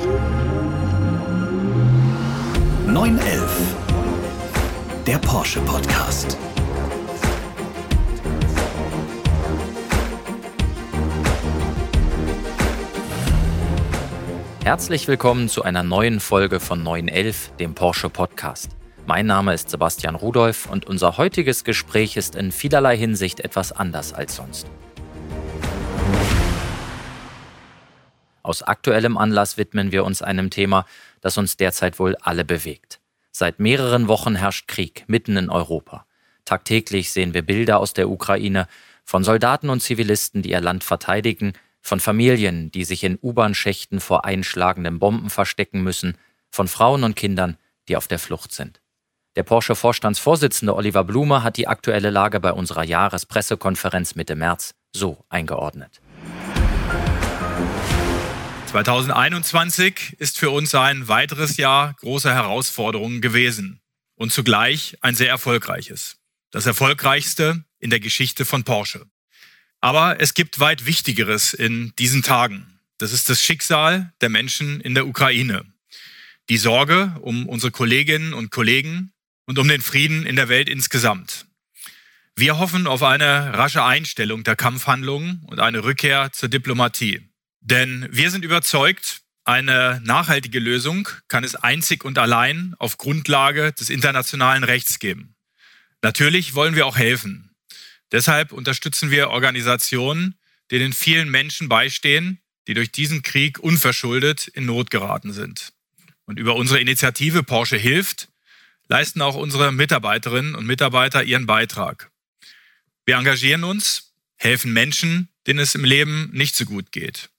911. Der Porsche Podcast. Herzlich willkommen zu einer neuen Folge von 911, dem Porsche Podcast. Mein Name ist Sebastian Rudolph und unser heutiges Gespräch ist in vielerlei Hinsicht etwas anders als sonst. Aus aktuellem Anlass widmen wir uns einem Thema, das uns derzeit wohl alle bewegt. Seit mehreren Wochen herrscht Krieg mitten in Europa. Tagtäglich sehen wir Bilder aus der Ukraine von Soldaten und Zivilisten, die ihr Land verteidigen, von Familien, die sich in U-Bahn-Schächten vor einschlagenden Bomben verstecken müssen, von Frauen und Kindern, die auf der Flucht sind. Der Porsche-Vorstandsvorsitzende Oliver Blume hat die aktuelle Lage bei unserer Jahrespressekonferenz Mitte März so eingeordnet. 2021 ist für uns ein weiteres Jahr großer Herausforderungen gewesen und zugleich ein sehr erfolgreiches. Das erfolgreichste in der Geschichte von Porsche. Aber es gibt weit Wichtigeres in diesen Tagen. Das ist das Schicksal der Menschen in der Ukraine. Die Sorge um unsere Kolleginnen und Kollegen und um den Frieden in der Welt insgesamt. Wir hoffen auf eine rasche Einstellung der Kampfhandlungen und eine Rückkehr zur Diplomatie. Denn wir sind überzeugt, eine nachhaltige Lösung kann es einzig und allein auf Grundlage des internationalen Rechts geben. Natürlich wollen wir auch helfen. Deshalb unterstützen wir Organisationen, denen vielen Menschen beistehen, die durch diesen Krieg unverschuldet in Not geraten sind. Und über unsere Initiative Porsche hilft leisten auch unsere Mitarbeiterinnen und Mitarbeiter ihren Beitrag. Wir engagieren uns, helfen Menschen, denen es im Leben nicht so gut geht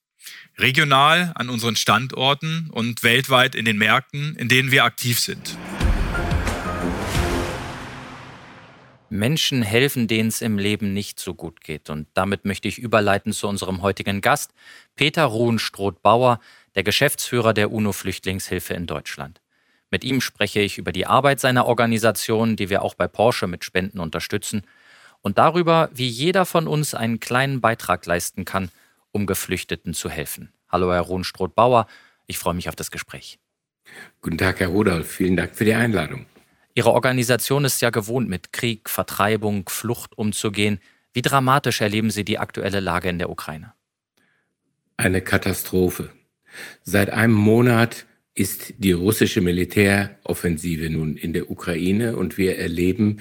regional an unseren Standorten und weltweit in den Märkten, in denen wir aktiv sind. Menschen helfen, denen es im Leben nicht so gut geht. Und damit möchte ich überleiten zu unserem heutigen Gast, Peter Ruhenstroth-Bauer, der Geschäftsführer der UNO-Flüchtlingshilfe in Deutschland. Mit ihm spreche ich über die Arbeit seiner Organisation, die wir auch bei Porsche mit Spenden unterstützen, und darüber, wie jeder von uns einen kleinen Beitrag leisten kann, um Geflüchteten zu helfen. Hallo, Herr Rohnstroth-Bauer. Ich freue mich auf das Gespräch. Guten Tag, Herr Rudolph. Vielen Dank für die Einladung. Ihre Organisation ist ja gewohnt, mit Krieg, Vertreibung, Flucht umzugehen. Wie dramatisch erleben Sie die aktuelle Lage in der Ukraine? Eine Katastrophe. Seit einem Monat ist die russische Militäroffensive nun in der Ukraine und wir erleben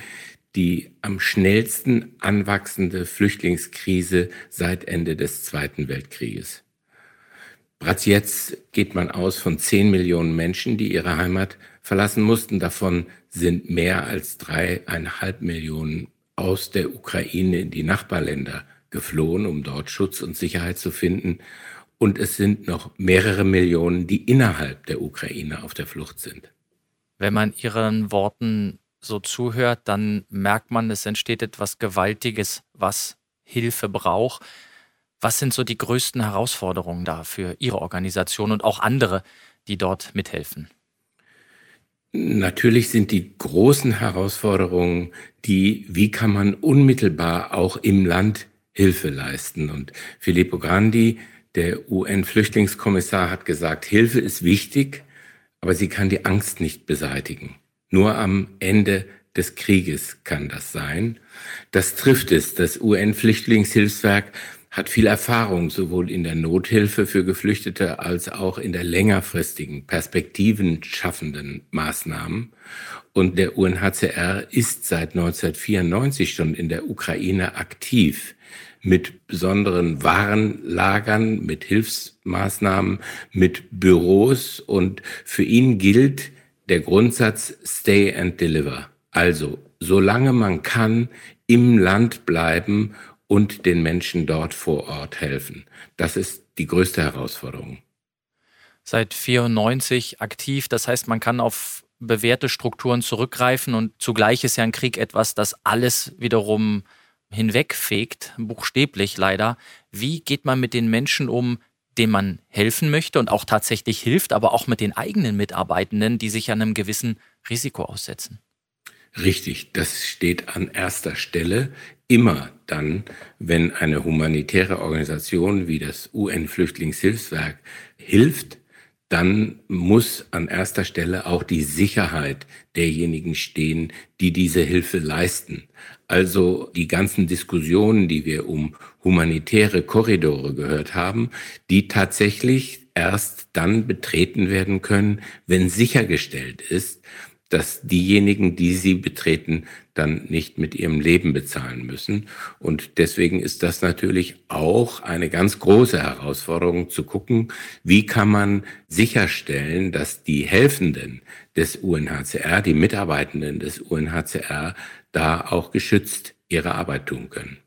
die am schnellsten anwachsende Flüchtlingskrise seit Ende des Zweiten Weltkrieges. Bereits jetzt geht man aus von 10 Millionen Menschen, die ihre Heimat verlassen mussten. Davon sind mehr als dreieinhalb Millionen aus der Ukraine in die Nachbarländer geflohen, um dort Schutz und Sicherheit zu finden. Und es sind noch mehrere Millionen, die innerhalb der Ukraine auf der Flucht sind. Wenn man Ihren Worten so zuhört, dann merkt man, es entsteht etwas Gewaltiges, was Hilfe braucht. Was sind so die größten Herausforderungen da für Ihre Organisation und auch andere, die dort mithelfen? Natürlich sind die großen Herausforderungen die, wie kann man unmittelbar auch im Land Hilfe leisten. Und Filippo Grandi, der UN-Flüchtlingskommissar, hat gesagt, Hilfe ist wichtig, aber sie kann die Angst nicht beseitigen. Nur am Ende des Krieges kann das sein. Das trifft es. Das UN-Flüchtlingshilfswerk hat viel Erfahrung sowohl in der Nothilfe für Geflüchtete als auch in der längerfristigen, perspektiven schaffenden Maßnahmen. Und der UNHCR ist seit 1994 schon in der Ukraine aktiv mit besonderen Warenlagern, mit Hilfsmaßnahmen, mit Büros. Und für ihn gilt, der Grundsatz Stay and Deliver. Also, solange man kann, im Land bleiben und den Menschen dort vor Ort helfen. Das ist die größte Herausforderung. Seit 94 aktiv, das heißt, man kann auf bewährte Strukturen zurückgreifen und zugleich ist ja ein Krieg etwas, das alles wiederum hinwegfegt, buchstäblich leider. Wie geht man mit den Menschen um, dem man helfen möchte und auch tatsächlich hilft, aber auch mit den eigenen Mitarbeitenden, die sich einem gewissen Risiko aussetzen. Richtig, das steht an erster Stelle. Immer dann, wenn eine humanitäre Organisation wie das UN-Flüchtlingshilfswerk hilft, dann muss an erster Stelle auch die Sicherheit derjenigen stehen, die diese Hilfe leisten. Also die ganzen Diskussionen, die wir um humanitäre Korridore gehört haben, die tatsächlich erst dann betreten werden können, wenn sichergestellt ist, dass diejenigen, die sie betreten, dann nicht mit ihrem Leben bezahlen müssen. Und deswegen ist das natürlich auch eine ganz große Herausforderung zu gucken, wie kann man sicherstellen, dass die Helfenden des UNHCR, die Mitarbeitenden des UNHCR, da auch geschützt ihre Arbeit tun können.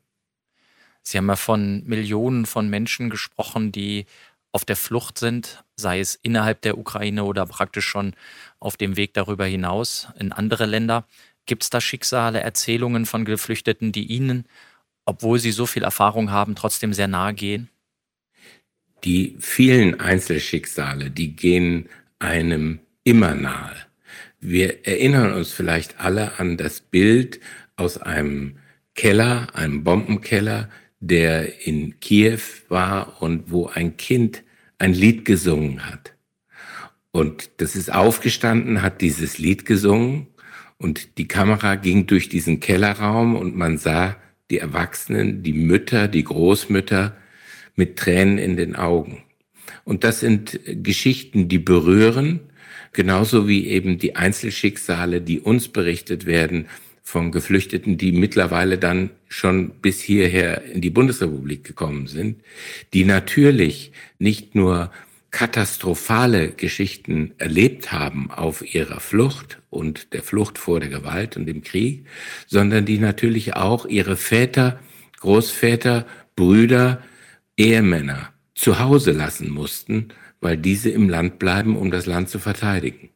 Sie haben ja von Millionen von Menschen gesprochen, die auf der Flucht sind, sei es innerhalb der Ukraine oder praktisch schon auf dem Weg darüber hinaus in andere Länder. Gibt es da Schicksale, Erzählungen von Geflüchteten, die Ihnen, obwohl Sie so viel Erfahrung haben, trotzdem sehr nahe gehen? Die vielen Einzelschicksale, die gehen einem immer nahe. Wir erinnern uns vielleicht alle an das Bild aus einem Keller, einem Bombenkeller, der in Kiew war und wo ein Kind ein Lied gesungen hat. Und das ist aufgestanden, hat dieses Lied gesungen und die Kamera ging durch diesen Kellerraum und man sah die Erwachsenen, die Mütter, die Großmütter mit Tränen in den Augen. Und das sind Geschichten, die berühren, genauso wie eben die Einzelschicksale, die uns berichtet werden von Geflüchteten, die mittlerweile dann schon bis hierher in die Bundesrepublik gekommen sind, die natürlich nicht nur katastrophale Geschichten erlebt haben auf ihrer Flucht und der Flucht vor der Gewalt und dem Krieg, sondern die natürlich auch ihre Väter, Großväter, Brüder, Ehemänner zu Hause lassen mussten, weil diese im Land bleiben, um das Land zu verteidigen.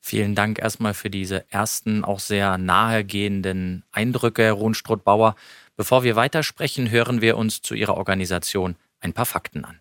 Vielen Dank erstmal für diese ersten, auch sehr nahegehenden Eindrücke, Herr Ruhnstruth-Bauer. Bevor wir weitersprechen, hören wir uns zu Ihrer Organisation ein paar Fakten an.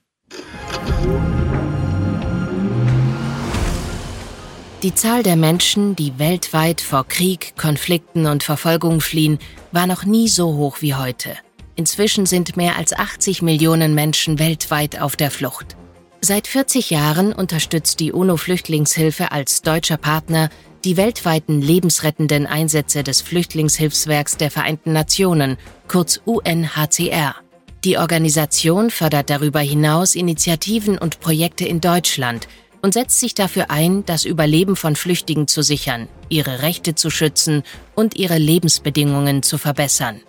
Die Zahl der Menschen, die weltweit vor Krieg, Konflikten und Verfolgung fliehen, war noch nie so hoch wie heute. Inzwischen sind mehr als 80 Millionen Menschen weltweit auf der Flucht. Seit 40 Jahren unterstützt die UNO-Flüchtlingshilfe als deutscher Partner die weltweiten lebensrettenden Einsätze des Flüchtlingshilfswerks der Vereinten Nationen, kurz UNHCR. Die Organisation fördert darüber hinaus Initiativen und Projekte in Deutschland und setzt sich dafür ein, das Überleben von Flüchtigen zu sichern, ihre Rechte zu schützen und ihre Lebensbedingungen zu verbessern.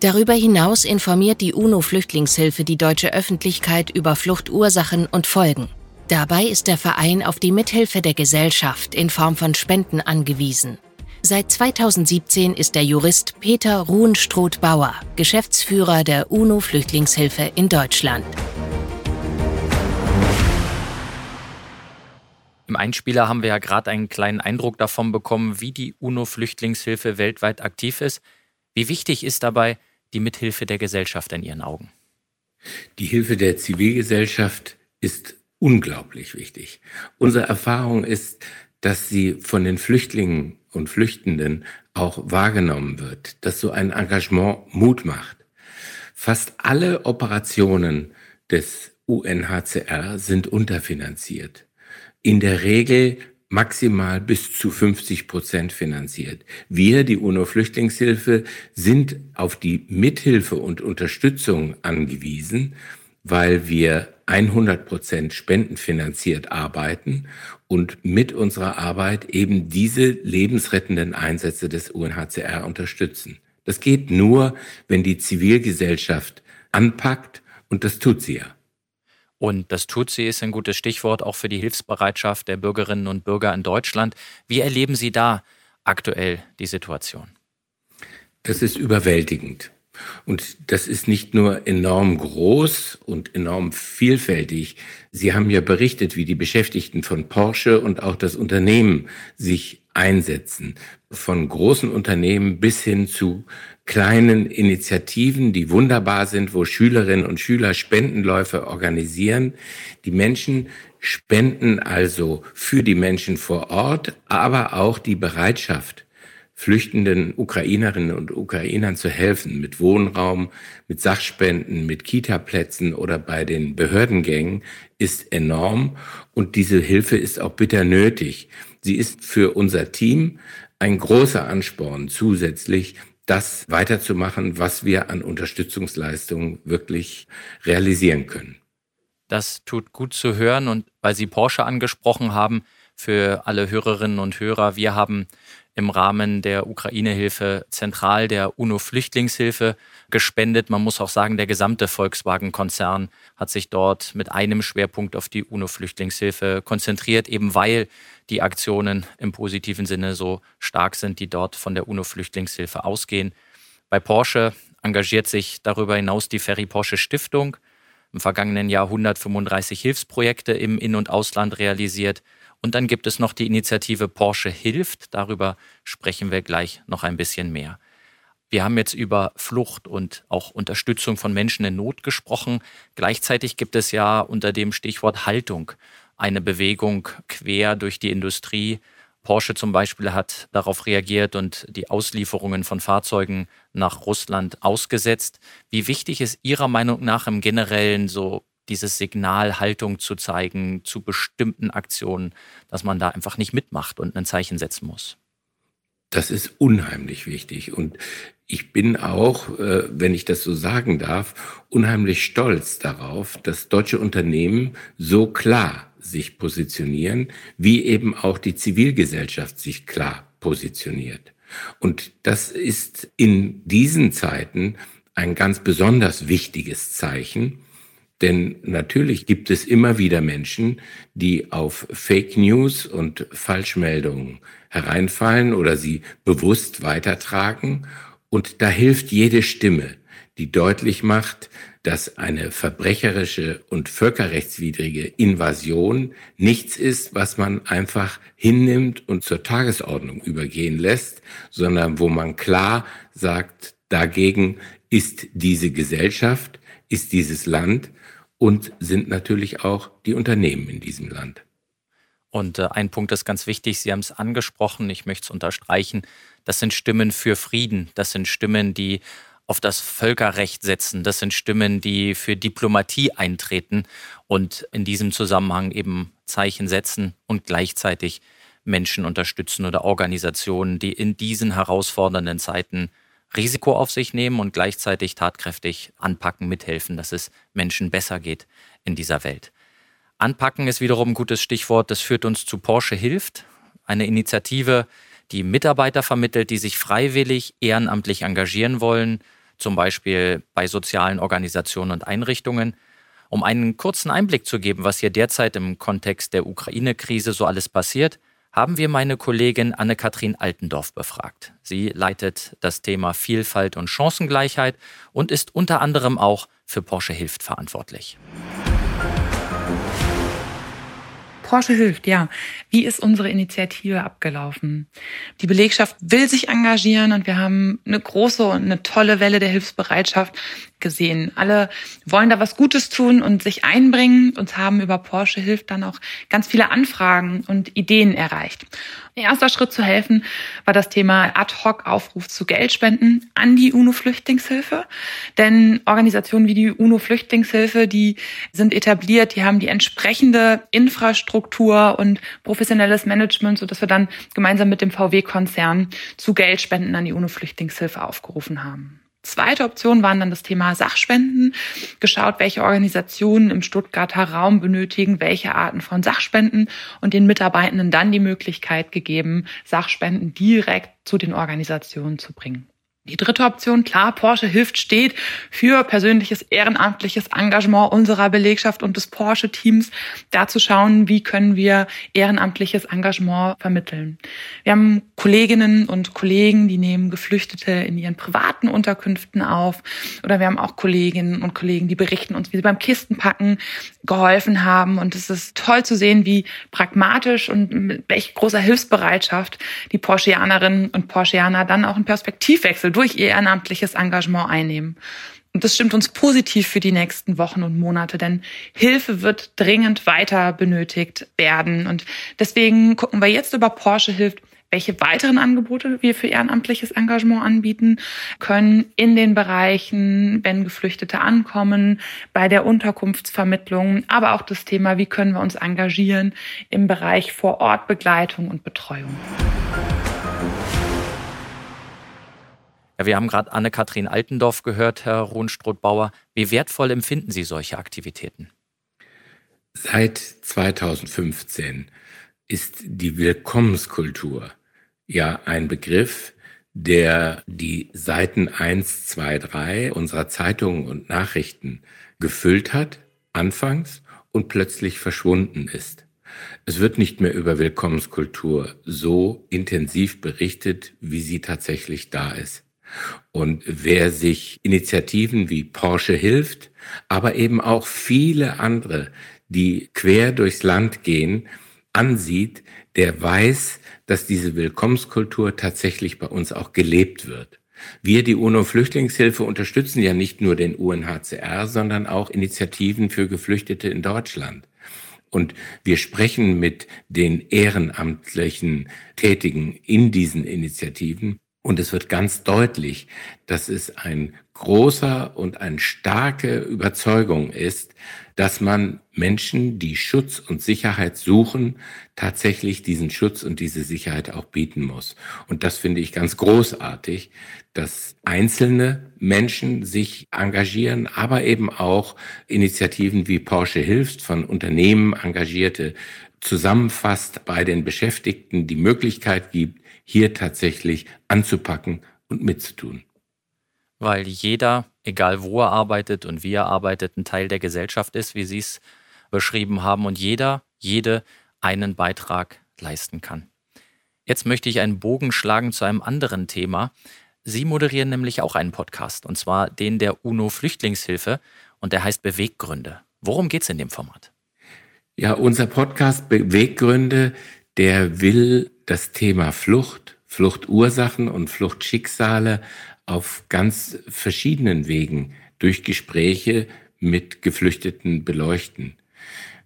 Darüber hinaus informiert die UNO-Flüchtlingshilfe die deutsche Öffentlichkeit über Fluchtursachen und Folgen. Dabei ist der Verein auf die Mithilfe der Gesellschaft in Form von Spenden angewiesen. Seit 2017 ist der Jurist Peter Ruhenstroth-Bauer Geschäftsführer der UNO-Flüchtlingshilfe in Deutschland. Im Einspieler haben wir ja gerade einen kleinen Eindruck davon bekommen, wie die UNO-Flüchtlingshilfe weltweit aktiv ist. Wie wichtig ist dabei die Mithilfe der Gesellschaft in Ihren Augen? Die Hilfe der Zivilgesellschaft ist unglaublich wichtig. Unsere Erfahrung ist, dass sie von den Flüchtlingen und Flüchtenden auch wahrgenommen wird, dass so ein Engagement Mut macht. Fast alle Operationen des UNHCR sind unterfinanziert. In der Regel maximal bis zu 50 Prozent finanziert. Wir, die UNO-Flüchtlingshilfe, sind auf die Mithilfe und Unterstützung angewiesen, weil wir 100 Prozent spendenfinanziert arbeiten und mit unserer Arbeit eben diese lebensrettenden Einsätze des UNHCR unterstützen. Das geht nur, wenn die Zivilgesellschaft anpackt und das tut sie ja. Und das tut sie, ist ein gutes Stichwort auch für die Hilfsbereitschaft der Bürgerinnen und Bürger in Deutschland. Wie erleben Sie da aktuell die Situation? Das ist überwältigend. Und das ist nicht nur enorm groß und enorm vielfältig. Sie haben ja berichtet, wie die Beschäftigten von Porsche und auch das Unternehmen sich einsetzen. Von großen Unternehmen bis hin zu kleinen Initiativen, die wunderbar sind, wo Schülerinnen und Schüler Spendenläufe organisieren. Die Menschen spenden also für die Menschen vor Ort, aber auch die Bereitschaft flüchtenden Ukrainerinnen und Ukrainern zu helfen, mit Wohnraum, mit Sachspenden, mit Kitaplätzen oder bei den Behördengängen, ist enorm und diese Hilfe ist auch bitter nötig. Sie ist für unser Team ein großer Ansporn zusätzlich, das weiterzumachen, was wir an Unterstützungsleistungen wirklich realisieren können. Das tut gut zu hören und weil Sie Porsche angesprochen haben, für alle Hörerinnen und Hörer, wir haben im Rahmen der Ukraine-Hilfe zentral der UNO-Flüchtlingshilfe gespendet. Man muss auch sagen, der gesamte Volkswagen-Konzern hat sich dort mit einem Schwerpunkt auf die UNO-Flüchtlingshilfe konzentriert, eben weil die Aktionen im positiven Sinne so stark sind, die dort von der UNO-Flüchtlingshilfe ausgehen. Bei Porsche engagiert sich darüber hinaus die Ferry Porsche Stiftung. Im vergangenen Jahr 135 Hilfsprojekte im In- und Ausland realisiert und dann gibt es noch die Initiative Porsche hilft. Darüber sprechen wir gleich noch ein bisschen mehr. Wir haben jetzt über Flucht und auch Unterstützung von Menschen in Not gesprochen. Gleichzeitig gibt es ja unter dem Stichwort Haltung eine Bewegung quer durch die Industrie. Porsche zum Beispiel hat darauf reagiert und die Auslieferungen von Fahrzeugen nach Russland ausgesetzt. Wie wichtig ist Ihrer Meinung nach im Generellen so dieses Signal Haltung zu zeigen zu bestimmten Aktionen, dass man da einfach nicht mitmacht und ein Zeichen setzen muss. Das ist unheimlich wichtig. Und ich bin auch, äh, wenn ich das so sagen darf, unheimlich stolz darauf, dass deutsche Unternehmen so klar sich positionieren, wie eben auch die Zivilgesellschaft sich klar positioniert. Und das ist in diesen Zeiten ein ganz besonders wichtiges Zeichen, denn natürlich gibt es immer wieder Menschen, die auf Fake News und Falschmeldungen hereinfallen oder sie bewusst weitertragen. Und da hilft jede Stimme, die deutlich macht, dass eine verbrecherische und völkerrechtswidrige Invasion nichts ist, was man einfach hinnimmt und zur Tagesordnung übergehen lässt, sondern wo man klar sagt, dagegen ist diese Gesellschaft, ist dieses Land und sind natürlich auch die Unternehmen in diesem Land. Und äh, ein Punkt ist ganz wichtig, Sie haben es angesprochen, ich möchte es unterstreichen, das sind Stimmen für Frieden, das sind Stimmen, die auf das Völkerrecht setzen, das sind Stimmen, die für Diplomatie eintreten und in diesem Zusammenhang eben Zeichen setzen und gleichzeitig Menschen unterstützen oder Organisationen, die in diesen herausfordernden Zeiten Risiko auf sich nehmen und gleichzeitig tatkräftig anpacken, mithelfen, dass es Menschen besser geht in dieser Welt. Anpacken ist wiederum ein gutes Stichwort. Das führt uns zu Porsche hilft, eine Initiative, die Mitarbeiter vermittelt, die sich freiwillig ehrenamtlich engagieren wollen, zum Beispiel bei sozialen Organisationen und Einrichtungen. Um einen kurzen Einblick zu geben, was hier derzeit im Kontext der Ukraine-Krise so alles passiert, haben wir meine Kollegin Anne-Kathrin Altendorf befragt. Sie leitet das Thema Vielfalt und Chancengleichheit und ist unter anderem auch für Porsche Hilft verantwortlich. Porsche hilft, ja. Wie ist unsere Initiative abgelaufen? Die Belegschaft will sich engagieren und wir haben eine große und eine tolle Welle der Hilfsbereitschaft gesehen. Alle wollen da was Gutes tun und sich einbringen. Uns haben über Porsche hilft dann auch ganz viele Anfragen und Ideen erreicht. Erster Schritt zu helfen war das Thema Ad-Hoc-Aufruf zu Geldspenden an die UNO-Flüchtlingshilfe. Denn Organisationen wie die UNO-Flüchtlingshilfe, die sind etabliert, die haben die entsprechende Infrastruktur und professionelles Management, sodass wir dann gemeinsam mit dem VW-Konzern zu Geldspenden an die UNO-Flüchtlingshilfe aufgerufen haben. Zweite Option waren dann das Thema Sachspenden. Geschaut, welche Organisationen im Stuttgarter Raum benötigen, welche Arten von Sachspenden und den Mitarbeitenden dann die Möglichkeit gegeben, Sachspenden direkt zu den Organisationen zu bringen. Die dritte Option, klar, Porsche hilft steht für persönliches ehrenamtliches Engagement unserer Belegschaft und des Porsche-Teams, da zu schauen, wie können wir ehrenamtliches Engagement vermitteln. Wir haben Kolleginnen und Kollegen, die nehmen Geflüchtete in ihren privaten Unterkünften auf. Oder wir haben auch Kolleginnen und Kollegen, die berichten uns, wie sie beim Kistenpacken geholfen haben. Und es ist toll zu sehen, wie pragmatisch und mit welch großer Hilfsbereitschaft die Porscheanerinnen und Porscheaner dann auch einen Perspektivwechsel durch ihr ehrenamtliches Engagement einnehmen. Und das stimmt uns positiv für die nächsten Wochen und Monate, denn Hilfe wird dringend weiter benötigt werden. Und deswegen gucken wir jetzt über Porsche hilft, welche weiteren Angebote wir für ehrenamtliches Engagement anbieten können in den Bereichen, wenn Geflüchtete ankommen, bei der Unterkunftsvermittlung, aber auch das Thema, wie können wir uns engagieren im Bereich Vorortbegleitung und Betreuung. Ja, wir haben gerade Anne-Kathrin Altendorf gehört, Herr Ruhnstroth-Bauer. Wie wertvoll empfinden Sie solche Aktivitäten? Seit 2015 ist die Willkommenskultur ja ein Begriff, der die Seiten 1, 2, 3 unserer Zeitungen und Nachrichten gefüllt hat, anfangs, und plötzlich verschwunden ist. Es wird nicht mehr über Willkommenskultur so intensiv berichtet, wie sie tatsächlich da ist. Und wer sich Initiativen wie Porsche hilft, aber eben auch viele andere, die quer durchs Land gehen, ansieht, der weiß, dass diese Willkommenskultur tatsächlich bei uns auch gelebt wird. Wir, die UNO-Flüchtlingshilfe, unterstützen ja nicht nur den UNHCR, sondern auch Initiativen für Geflüchtete in Deutschland. Und wir sprechen mit den ehrenamtlichen Tätigen in diesen Initiativen und es wird ganz deutlich, dass es ein großer und eine starke Überzeugung ist, dass man Menschen, die Schutz und Sicherheit suchen, tatsächlich diesen Schutz und diese Sicherheit auch bieten muss. Und das finde ich ganz großartig, dass einzelne Menschen sich engagieren, aber eben auch Initiativen wie Porsche hilft, von Unternehmen engagierte zusammenfasst, bei den Beschäftigten die Möglichkeit gibt, hier tatsächlich anzupacken und mitzutun. Weil jeder, egal wo er arbeitet und wie er arbeitet, ein Teil der Gesellschaft ist, wie Sie es beschrieben haben, und jeder, jede einen Beitrag leisten kann. Jetzt möchte ich einen Bogen schlagen zu einem anderen Thema. Sie moderieren nämlich auch einen Podcast, und zwar den der UNO-Flüchtlingshilfe, und der heißt Beweggründe. Worum geht es in dem Format? Ja, unser Podcast Beweggründe, der will das Thema Flucht, Fluchtursachen und Fluchtschicksale auf ganz verschiedenen Wegen durch Gespräche mit Geflüchteten beleuchten.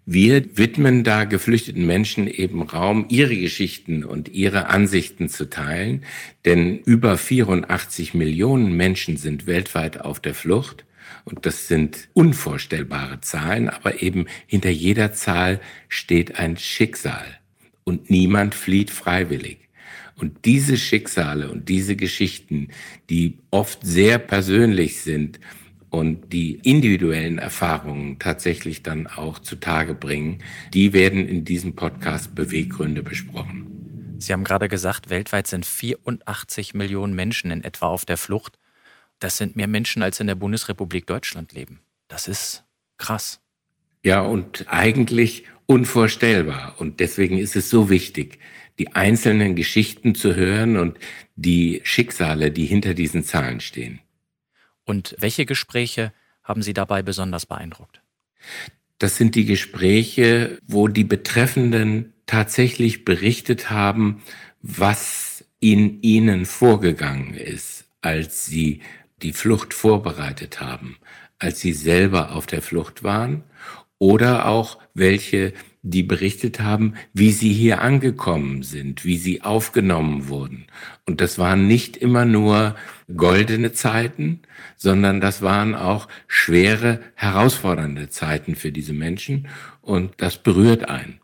Wir widmen da geflüchteten Menschen eben Raum, ihre Geschichten und ihre Ansichten zu teilen, denn über 84 Millionen Menschen sind weltweit auf der Flucht. Und das sind unvorstellbare Zahlen, aber eben hinter jeder Zahl steht ein Schicksal und niemand flieht freiwillig. Und diese Schicksale und diese Geschichten, die oft sehr persönlich sind und die individuellen Erfahrungen tatsächlich dann auch zutage bringen, die werden in diesem Podcast Beweggründe besprochen. Sie haben gerade gesagt, weltweit sind 84 Millionen Menschen in etwa auf der Flucht. Das sind mehr Menschen, als in der Bundesrepublik Deutschland leben. Das ist krass. Ja, und eigentlich unvorstellbar. Und deswegen ist es so wichtig, die einzelnen Geschichten zu hören und die Schicksale, die hinter diesen Zahlen stehen. Und welche Gespräche haben Sie dabei besonders beeindruckt? Das sind die Gespräche, wo die Betreffenden tatsächlich berichtet haben, was in ihnen vorgegangen ist, als sie die Flucht vorbereitet haben, als sie selber auf der Flucht waren oder auch welche, die berichtet haben, wie sie hier angekommen sind, wie sie aufgenommen wurden. Und das waren nicht immer nur goldene Zeiten, sondern das waren auch schwere, herausfordernde Zeiten für diese Menschen. Und das berührt einen.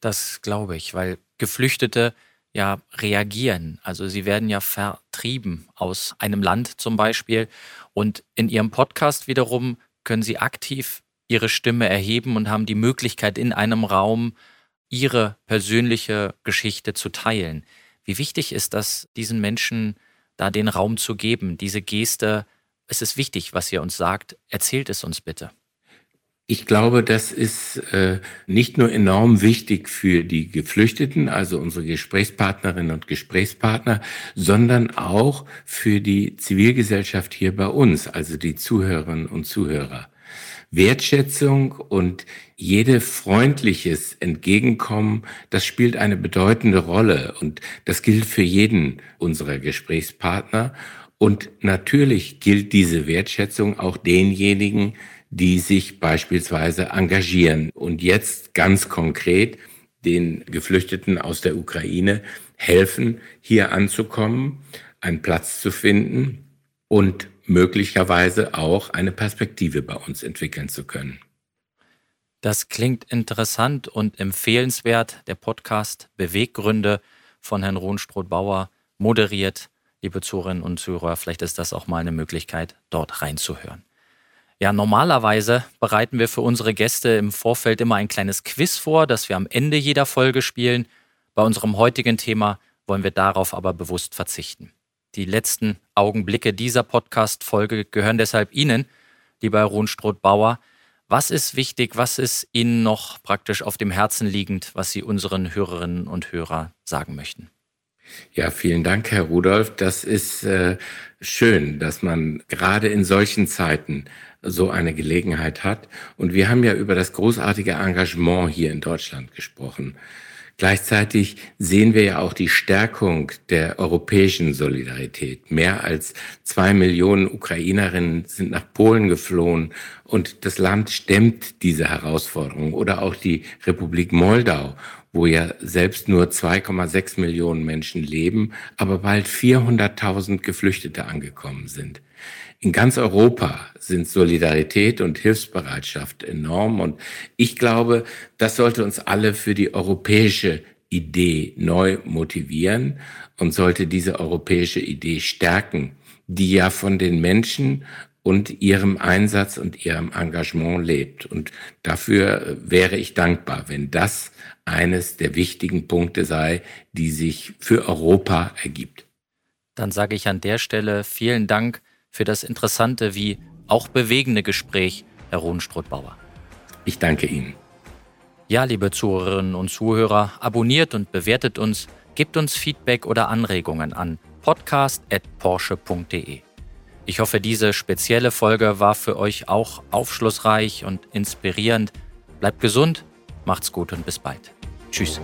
Das glaube ich, weil Geflüchtete ja reagieren. Also sie werden ja vertrieben aus einem Land zum Beispiel. Und in ihrem Podcast wiederum können sie aktiv ihre Stimme erheben und haben die Möglichkeit, in einem Raum ihre persönliche Geschichte zu teilen. Wie wichtig ist das, diesen Menschen da den Raum zu geben, diese Geste? Es ist wichtig, was ihr uns sagt. Erzählt es uns bitte. Ich glaube, das ist äh, nicht nur enorm wichtig für die Geflüchteten, also unsere Gesprächspartnerinnen und Gesprächspartner, sondern auch für die Zivilgesellschaft hier bei uns, also die Zuhörerinnen und Zuhörer. Wertschätzung und jede freundliches Entgegenkommen, das spielt eine bedeutende Rolle und das gilt für jeden unserer Gesprächspartner. Und natürlich gilt diese Wertschätzung auch denjenigen, die sich beispielsweise engagieren. Und jetzt ganz konkret den Geflüchteten aus der Ukraine helfen, hier anzukommen, einen Platz zu finden und möglicherweise auch eine Perspektive bei uns entwickeln zu können. Das klingt interessant und empfehlenswert. Der Podcast Beweggründe von Herrn Ruhnstroth-Bauer moderiert. Liebe Zuhörerinnen und Zuhörer, vielleicht ist das auch mal eine Möglichkeit, dort reinzuhören. Ja, normalerweise bereiten wir für unsere Gäste im Vorfeld immer ein kleines Quiz vor, das wir am Ende jeder Folge spielen. Bei unserem heutigen Thema wollen wir darauf aber bewusst verzichten. Die letzten Augenblicke dieser Podcast-Folge gehören deshalb Ihnen, lieber Herr Ruhnstroth-Bauer. Was ist wichtig? Was ist Ihnen noch praktisch auf dem Herzen liegend, was Sie unseren Hörerinnen und Hörern sagen möchten? Ja, vielen Dank, Herr Rudolph. Das ist äh, schön, dass man gerade in solchen Zeiten so eine Gelegenheit hat. Und wir haben ja über das großartige Engagement hier in Deutschland gesprochen. Gleichzeitig sehen wir ja auch die Stärkung der europäischen Solidarität. Mehr als zwei Millionen Ukrainerinnen sind nach Polen geflohen und das Land stemmt diese Herausforderung. Oder auch die Republik Moldau, wo ja selbst nur 2,6 Millionen Menschen leben, aber bald 400.000 Geflüchtete angekommen sind. In ganz Europa sind Solidarität und Hilfsbereitschaft enorm. Und ich glaube, das sollte uns alle für die europäische Idee neu motivieren und sollte diese europäische Idee stärken, die ja von den Menschen und ihrem Einsatz und ihrem Engagement lebt. Und dafür wäre ich dankbar, wenn das eines der wichtigen Punkte sei, die sich für Europa ergibt. Dann sage ich an der Stelle vielen Dank für das interessante wie auch bewegende Gespräch, Herr Ruhnstroth-Bauer. Ich danke Ihnen. Ja, liebe Zuhörerinnen und Zuhörer, abonniert und bewertet uns, gebt uns Feedback oder Anregungen an podcast.porsche.de. Ich hoffe, diese spezielle Folge war für euch auch aufschlussreich und inspirierend. Bleibt gesund, macht's gut und bis bald. Tschüss.